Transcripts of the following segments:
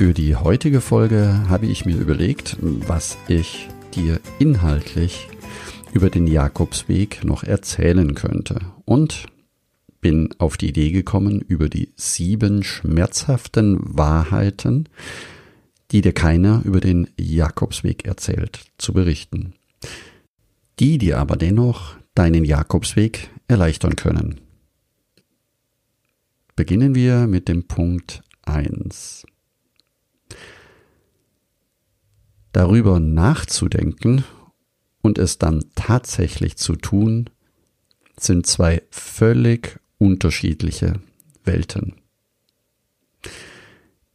Für die heutige Folge habe ich mir überlegt, was ich dir inhaltlich über den Jakobsweg noch erzählen könnte. Und bin auf die Idee gekommen, über die sieben schmerzhaften Wahrheiten, die dir keiner über den Jakobsweg erzählt, zu berichten. Die dir aber dennoch deinen Jakobsweg erleichtern können. Beginnen wir mit dem Punkt eins. Darüber nachzudenken und es dann tatsächlich zu tun, sind zwei völlig unterschiedliche Welten.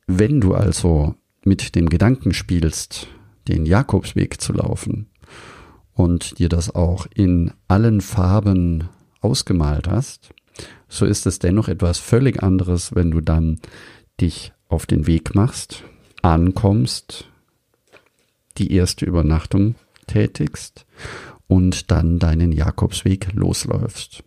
Wenn du also mit dem Gedanken spielst, den Jakobsweg zu laufen und dir das auch in allen Farben ausgemalt hast, so ist es dennoch etwas völlig anderes, wenn du dann dich auf den Weg machst, ankommst, die erste Übernachtung tätigst und dann deinen Jakobsweg losläufst.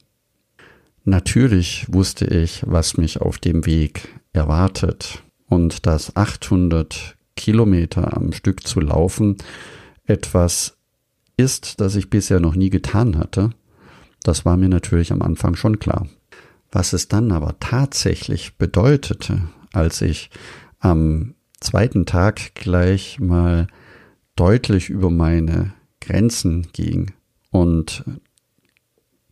Natürlich wusste ich, was mich auf dem Weg erwartet und dass 800 Kilometer am Stück zu laufen etwas ist, das ich bisher noch nie getan hatte. Das war mir natürlich am Anfang schon klar. Was es dann aber tatsächlich bedeutete, als ich am zweiten Tag gleich mal deutlich über meine Grenzen ging und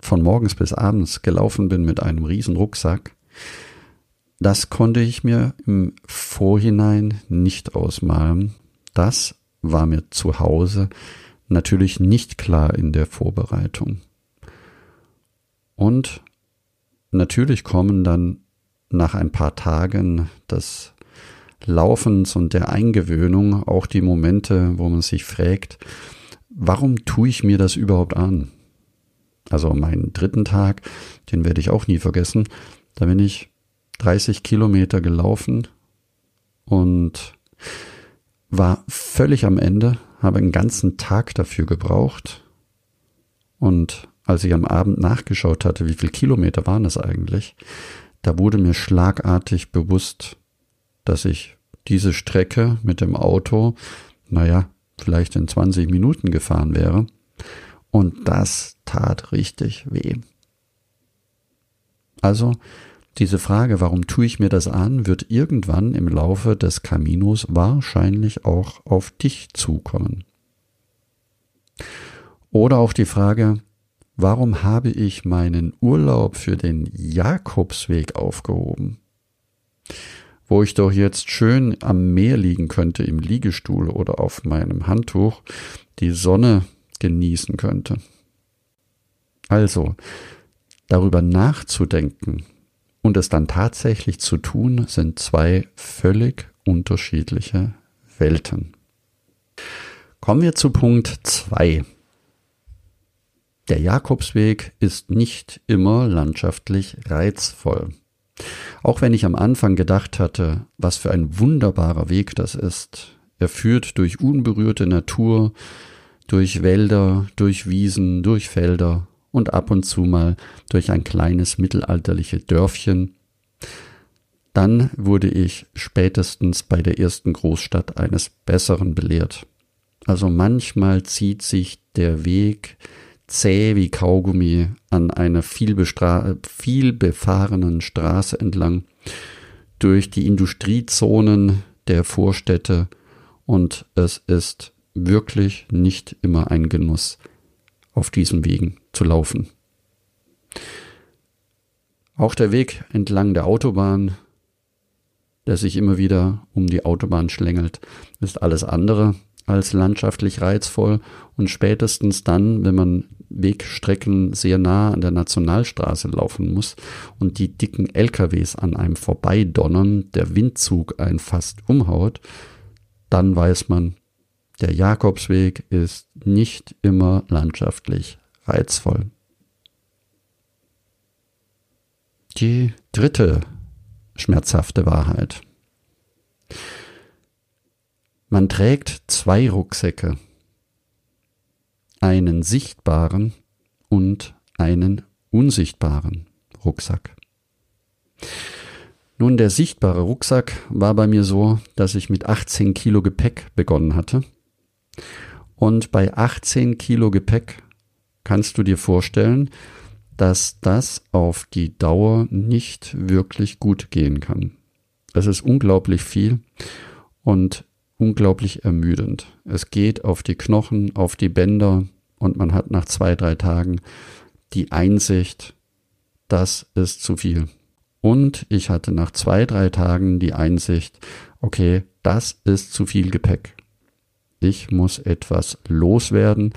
von morgens bis abends gelaufen bin mit einem riesen Rucksack, das konnte ich mir im Vorhinein nicht ausmalen. Das war mir zu Hause natürlich nicht klar in der Vorbereitung. Und natürlich kommen dann nach ein paar Tagen das Laufens und der Eingewöhnung auch die Momente, wo man sich fragt, warum tue ich mir das überhaupt an? Also meinen dritten Tag, den werde ich auch nie vergessen. Da bin ich 30 Kilometer gelaufen und war völlig am Ende, habe einen ganzen Tag dafür gebraucht. Und als ich am Abend nachgeschaut hatte, wie viele Kilometer waren es eigentlich, da wurde mir schlagartig bewusst, dass ich diese Strecke mit dem Auto, naja, vielleicht in 20 Minuten gefahren wäre. Und das tat richtig weh. Also, diese Frage, warum tue ich mir das an, wird irgendwann im Laufe des Caminos wahrscheinlich auch auf dich zukommen. Oder auch die Frage, warum habe ich meinen Urlaub für den Jakobsweg aufgehoben? Wo ich doch jetzt schön am Meer liegen könnte im Liegestuhl oder auf meinem Handtuch, die Sonne genießen könnte. Also, darüber nachzudenken und es dann tatsächlich zu tun, sind zwei völlig unterschiedliche Welten. Kommen wir zu Punkt zwei. Der Jakobsweg ist nicht immer landschaftlich reizvoll. Auch wenn ich am Anfang gedacht hatte, was für ein wunderbarer Weg das ist. Er führt durch unberührte Natur, durch Wälder, durch Wiesen, durch Felder und ab und zu mal durch ein kleines mittelalterliche Dörfchen. Dann wurde ich spätestens bei der ersten Großstadt eines Besseren belehrt. Also manchmal zieht sich der Weg zäh wie Kaugummi an einer viel, viel Straße entlang durch die Industriezonen der Vorstädte und es ist wirklich nicht immer ein Genuss, auf diesen Wegen zu laufen. Auch der Weg entlang der Autobahn, der sich immer wieder um die Autobahn schlängelt, ist alles andere als landschaftlich reizvoll und spätestens dann, wenn man Wegstrecken sehr nah an der Nationalstraße laufen muss und die dicken LKWs an einem vorbeidonnern, der Windzug einen fast umhaut, dann weiß man, der Jakobsweg ist nicht immer landschaftlich reizvoll. Die dritte schmerzhafte Wahrheit. Man trägt zwei Rucksäcke, einen sichtbaren und einen unsichtbaren Rucksack. Nun, der sichtbare Rucksack war bei mir so, dass ich mit 18 Kilo Gepäck begonnen hatte. Und bei 18 Kilo Gepäck kannst du dir vorstellen, dass das auf die Dauer nicht wirklich gut gehen kann. Es ist unglaublich viel und unglaublich ermüdend. Es geht auf die Knochen, auf die Bänder und man hat nach zwei, drei Tagen die Einsicht, das ist zu viel. Und ich hatte nach zwei, drei Tagen die Einsicht, okay, das ist zu viel Gepäck. Ich muss etwas loswerden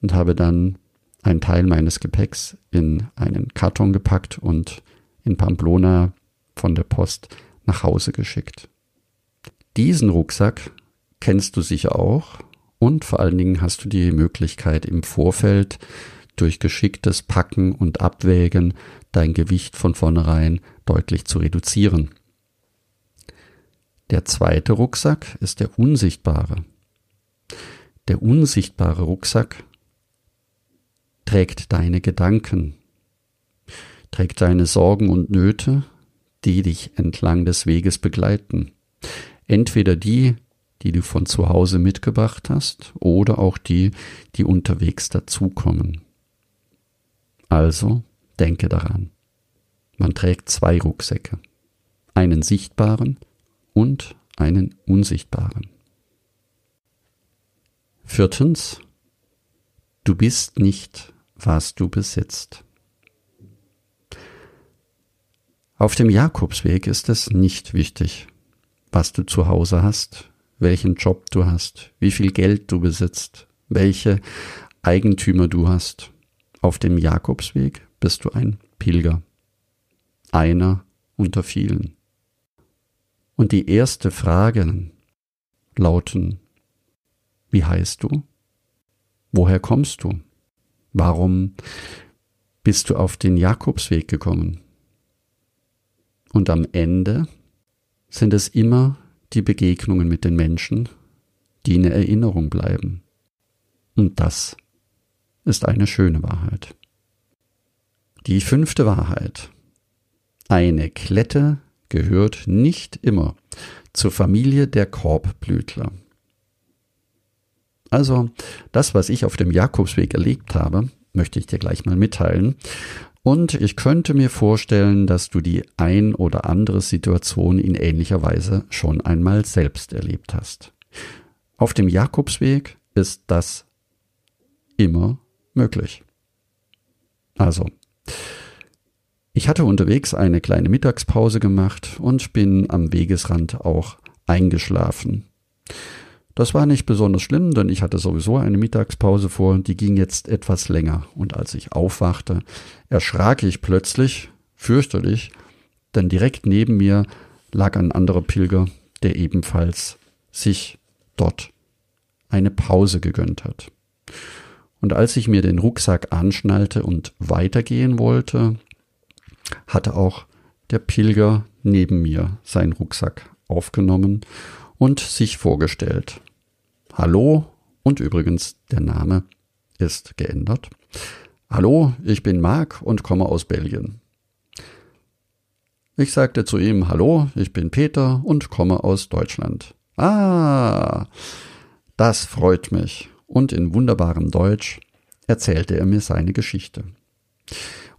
und habe dann einen Teil meines Gepäcks in einen Karton gepackt und in Pamplona von der Post nach Hause geschickt. Diesen Rucksack kennst du sicher auch und vor allen Dingen hast du die Möglichkeit im Vorfeld durch geschicktes Packen und Abwägen dein Gewicht von vornherein deutlich zu reduzieren. Der zweite Rucksack ist der unsichtbare. Der unsichtbare Rucksack trägt deine Gedanken, trägt deine Sorgen und Nöte, die dich entlang des Weges begleiten. Entweder die, die du von zu Hause mitgebracht hast, oder auch die, die unterwegs dazukommen. Also denke daran. Man trägt zwei Rucksäcke. Einen sichtbaren und einen unsichtbaren. Viertens, du bist nicht, was du besitzt. Auf dem Jakobsweg ist es nicht wichtig, was du zu Hause hast, welchen Job du hast, wie viel Geld du besitzt, welche Eigentümer du hast. Auf dem Jakobsweg bist du ein Pilger, einer unter vielen. Und die erste Frage lauten, wie heißt du? Woher kommst du? Warum bist du auf den Jakobsweg gekommen? Und am Ende sind es immer die Begegnungen mit den Menschen, die in Erinnerung bleiben. Und das ist eine schöne Wahrheit. Die fünfte Wahrheit. Eine Klette gehört nicht immer zur Familie der Korbblütler. Also, das, was ich auf dem Jakobsweg erlebt habe, möchte ich dir gleich mal mitteilen. Und ich könnte mir vorstellen, dass du die ein oder andere Situation in ähnlicher Weise schon einmal selbst erlebt hast. Auf dem Jakobsweg ist das immer möglich. Also, ich hatte unterwegs eine kleine Mittagspause gemacht und bin am Wegesrand auch eingeschlafen. Das war nicht besonders schlimm, denn ich hatte sowieso eine Mittagspause vor, die ging jetzt etwas länger. Und als ich aufwachte, erschrak ich plötzlich, fürchterlich, denn direkt neben mir lag ein anderer Pilger, der ebenfalls sich dort eine Pause gegönnt hat. Und als ich mir den Rucksack anschnallte und weitergehen wollte, hatte auch der Pilger neben mir seinen Rucksack aufgenommen und sich vorgestellt. Hallo und übrigens der Name ist geändert. Hallo, ich bin Marc und komme aus Belgien. Ich sagte zu ihm Hallo, ich bin Peter und komme aus Deutschland. Ah, das freut mich. Und in wunderbarem Deutsch erzählte er mir seine Geschichte.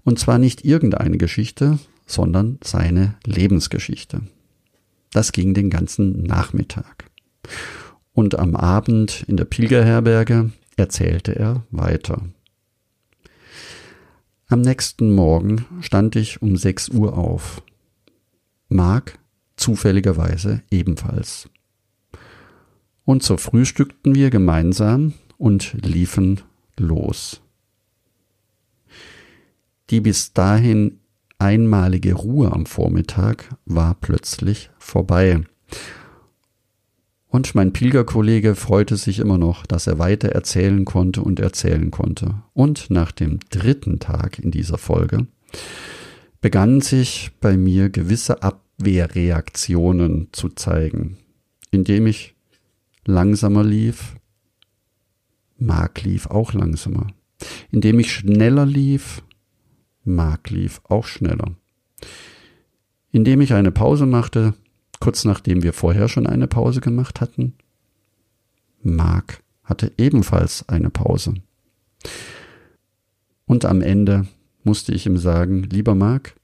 Und zwar nicht irgendeine Geschichte, sondern seine Lebensgeschichte. Das ging den ganzen Nachmittag. Und am Abend in der Pilgerherberge erzählte er weiter. Am nächsten Morgen stand ich um sechs Uhr auf. Mark zufälligerweise ebenfalls. Und so frühstückten wir gemeinsam und liefen los. Die bis dahin einmalige Ruhe am Vormittag war plötzlich vorbei. Und mein Pilgerkollege freute sich immer noch, dass er weiter erzählen konnte und erzählen konnte. Und nach dem dritten Tag in dieser Folge begannen sich bei mir gewisse Abwehrreaktionen zu zeigen, indem ich langsamer lief, Mark lief auch langsamer. Indem ich schneller lief, Mark lief auch schneller. Indem ich eine Pause machte, kurz nachdem wir vorher schon eine Pause gemacht hatten, Mark hatte ebenfalls eine Pause. Und am Ende musste ich ihm sagen, lieber Mark,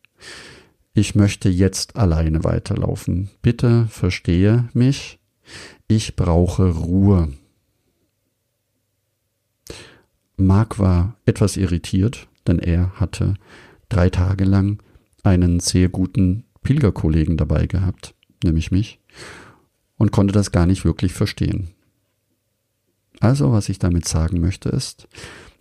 ich möchte jetzt alleine weiterlaufen. Bitte verstehe mich. Ich brauche Ruhe. Mark war etwas irritiert, denn er hatte drei Tage lang einen sehr guten Pilgerkollegen dabei gehabt, nämlich mich, und konnte das gar nicht wirklich verstehen. Also, was ich damit sagen möchte, ist,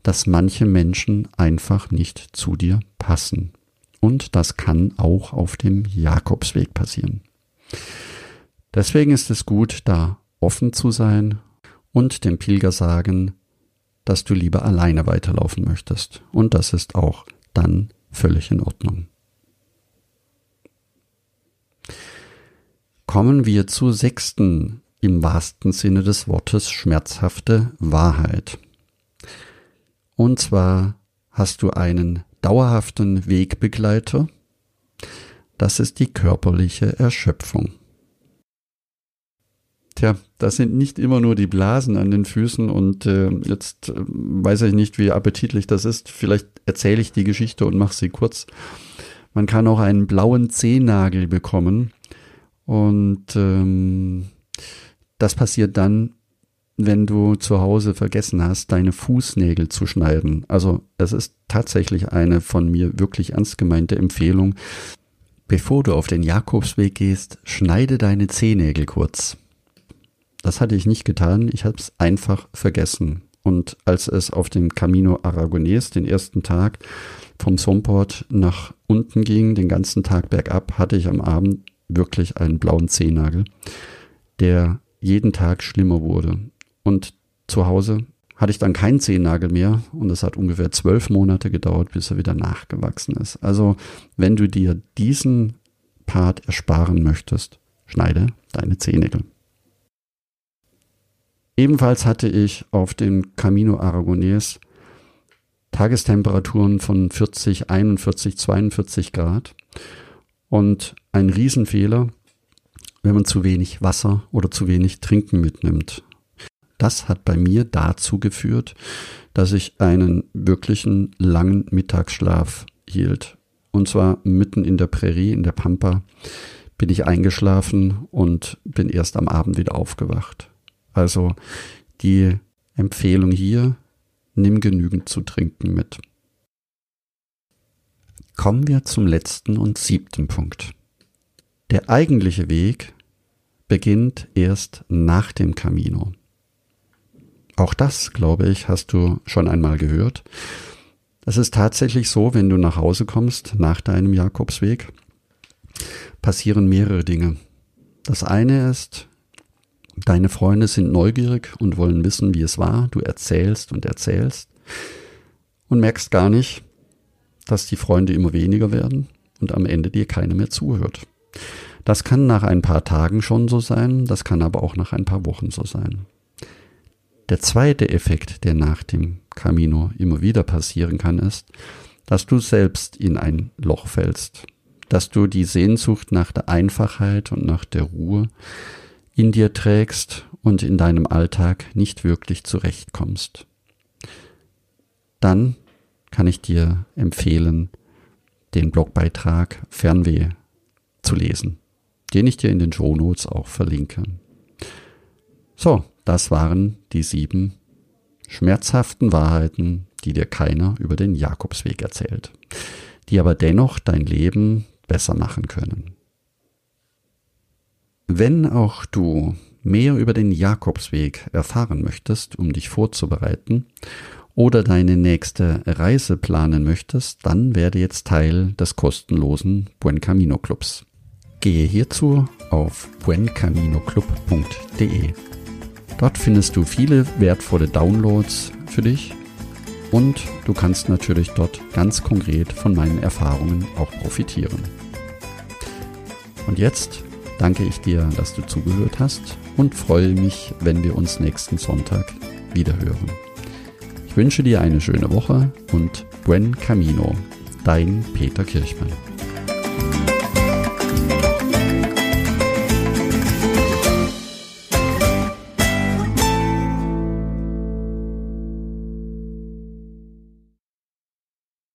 dass manche Menschen einfach nicht zu dir passen. Und das kann auch auf dem Jakobsweg passieren. Deswegen ist es gut, da offen zu sein und dem Pilger sagen, dass du lieber alleine weiterlaufen möchtest. Und das ist auch dann völlig in Ordnung. Kommen wir zur sechsten, im wahrsten Sinne des Wortes, schmerzhafte Wahrheit. Und zwar hast du einen dauerhaften Wegbegleiter. Das ist die körperliche Erschöpfung. Tja, das sind nicht immer nur die Blasen an den Füßen und äh, jetzt äh, weiß ich nicht, wie appetitlich das ist. Vielleicht erzähle ich die Geschichte und mache sie kurz. Man kann auch einen blauen Zehennagel bekommen und ähm, das passiert dann, wenn du zu Hause vergessen hast, deine Fußnägel zu schneiden. Also es ist tatsächlich eine von mir wirklich ernst gemeinte Empfehlung. Bevor du auf den Jakobsweg gehst, schneide deine Zehennägel kurz. Das hatte ich nicht getan, ich habe es einfach vergessen. Und als es auf dem Camino Aragonés den ersten Tag vom Somport nach unten ging, den ganzen Tag bergab, hatte ich am Abend wirklich einen blauen Zehennagel, der jeden Tag schlimmer wurde. Und zu Hause hatte ich dann keinen Zehennagel mehr und es hat ungefähr zwölf Monate gedauert, bis er wieder nachgewachsen ist. Also wenn du dir diesen Part ersparen möchtest, schneide deine Zehennägel. Ebenfalls hatte ich auf dem Camino Aragonés Tagestemperaturen von 40, 41, 42 Grad und ein Riesenfehler, wenn man zu wenig Wasser oder zu wenig Trinken mitnimmt. Das hat bei mir dazu geführt, dass ich einen wirklichen langen Mittagsschlaf hielt. Und zwar mitten in der Prärie, in der Pampa, bin ich eingeschlafen und bin erst am Abend wieder aufgewacht. Also die Empfehlung hier, nimm genügend zu trinken mit. Kommen wir zum letzten und siebten Punkt. Der eigentliche Weg beginnt erst nach dem Camino. Auch das, glaube ich, hast du schon einmal gehört. Es ist tatsächlich so, wenn du nach Hause kommst nach deinem Jakobsweg, passieren mehrere Dinge. Das eine ist, Deine Freunde sind neugierig und wollen wissen, wie es war. Du erzählst und erzählst und merkst gar nicht, dass die Freunde immer weniger werden und am Ende dir keiner mehr zuhört. Das kann nach ein paar Tagen schon so sein, das kann aber auch nach ein paar Wochen so sein. Der zweite Effekt, der nach dem Camino immer wieder passieren kann, ist, dass du selbst in ein Loch fällst, dass du die Sehnsucht nach der Einfachheit und nach der Ruhe in dir trägst und in deinem Alltag nicht wirklich zurechtkommst. Dann kann ich dir empfehlen, den Blogbeitrag Fernweh zu lesen, den ich dir in den Shownotes auch verlinke. So, das waren die sieben schmerzhaften Wahrheiten, die dir keiner über den Jakobsweg erzählt, die aber dennoch dein Leben besser machen können. Wenn auch du mehr über den Jakobsweg erfahren möchtest, um dich vorzubereiten, oder deine nächste Reise planen möchtest, dann werde jetzt Teil des kostenlosen Buen Camino Clubs. Gehe hierzu auf buencaminoclub.de. Dort findest du viele wertvolle Downloads für dich und du kannst natürlich dort ganz konkret von meinen Erfahrungen auch profitieren. Und jetzt danke ich dir, dass du zugehört hast und freue mich, wenn wir uns nächsten Sonntag wiederhören. Ich wünsche dir eine schöne Woche und buen camino, dein Peter Kirchmann.